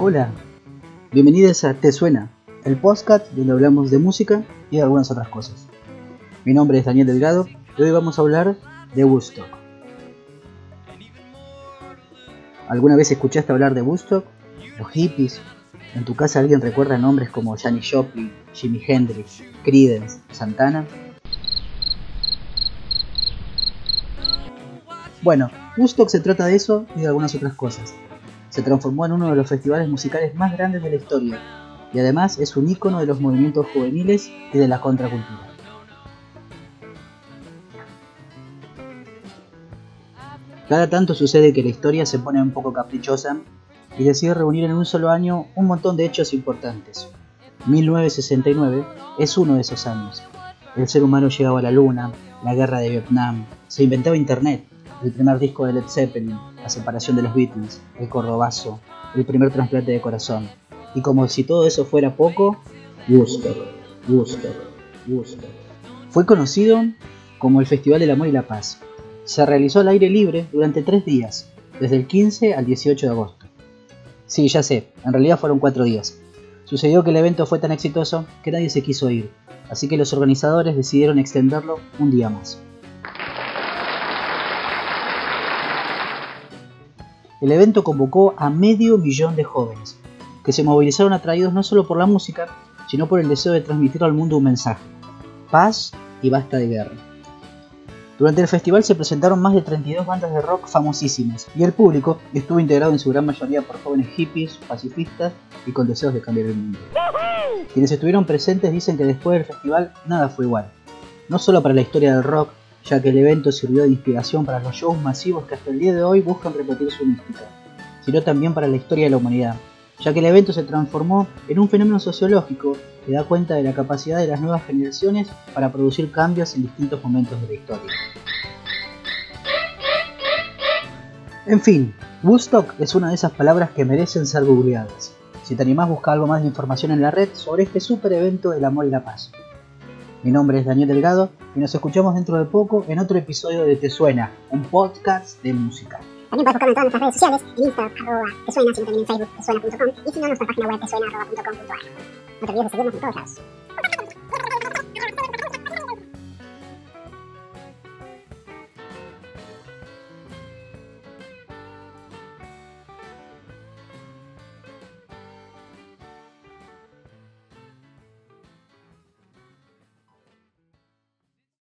Hola, bienvenidos a Te Suena, el podcast donde hablamos de música y de algunas otras cosas. Mi nombre es Daniel Delgado y hoy vamos a hablar de Woodstock. ¿Alguna vez escuchaste hablar de Woodstock? Los hippies. ¿En tu casa alguien recuerda nombres como Janis Joplin, Jimi Hendrix, Creedence, Santana? Bueno, Woodstock se trata de eso y de algunas otras cosas. Se transformó en uno de los festivales musicales más grandes de la historia y además es un ícono de los movimientos juveniles y de la contracultura. Cada tanto sucede que la historia se pone un poco caprichosa y decide reunir en un solo año un montón de hechos importantes. 1969 es uno de esos años. El ser humano llegaba a la luna, la guerra de Vietnam, se inventaba Internet, el primer disco de Led Zeppelin, la separación de los Beatles, el cordobazo, el primer trasplante de corazón. Y como si todo eso fuera poco, Woodstock, Woodstock, Woodstock. Fue conocido como el Festival del Amor y la Paz. Se realizó al aire libre durante tres días, desde el 15 al 18 de agosto. Sí, ya sé, en realidad fueron cuatro días. Sucedió que el evento fue tan exitoso que nadie se quiso ir, así que los organizadores decidieron extenderlo un día más. El evento convocó a medio millón de jóvenes, que se movilizaron atraídos no solo por la música, sino por el deseo de transmitir al mundo un mensaje, paz y basta de guerra. Durante el festival se presentaron más de 32 bandas de rock famosísimas y el público estuvo integrado en su gran mayoría por jóvenes hippies, pacifistas y con deseos de cambiar el mundo. Quienes estuvieron presentes dicen que después del festival nada fue igual, no solo para la historia del rock, ya que el evento sirvió de inspiración para los shows masivos que hasta el día de hoy buscan repetir su mística, sino también para la historia de la humanidad, ya que el evento se transformó en un fenómeno sociológico que da cuenta de la capacidad de las nuevas generaciones para producir cambios en distintos momentos de la historia. En fin, Woodstock es una de esas palabras que merecen ser googleadas. Si te animás, busca algo más de información en la red sobre este super evento del amor y la paz. Mi nombre es Daniel Delgado y nos escuchamos dentro de poco en otro episodio de Te Suena, un podcast de música. También puedes buscarlo en nuestras redes sociales, en Instagram, arroba te suena, sino también en Facebook, tesuena.com y si no, nuestra página web tesuena.com.ar. No te olvides de seguirnos en todos.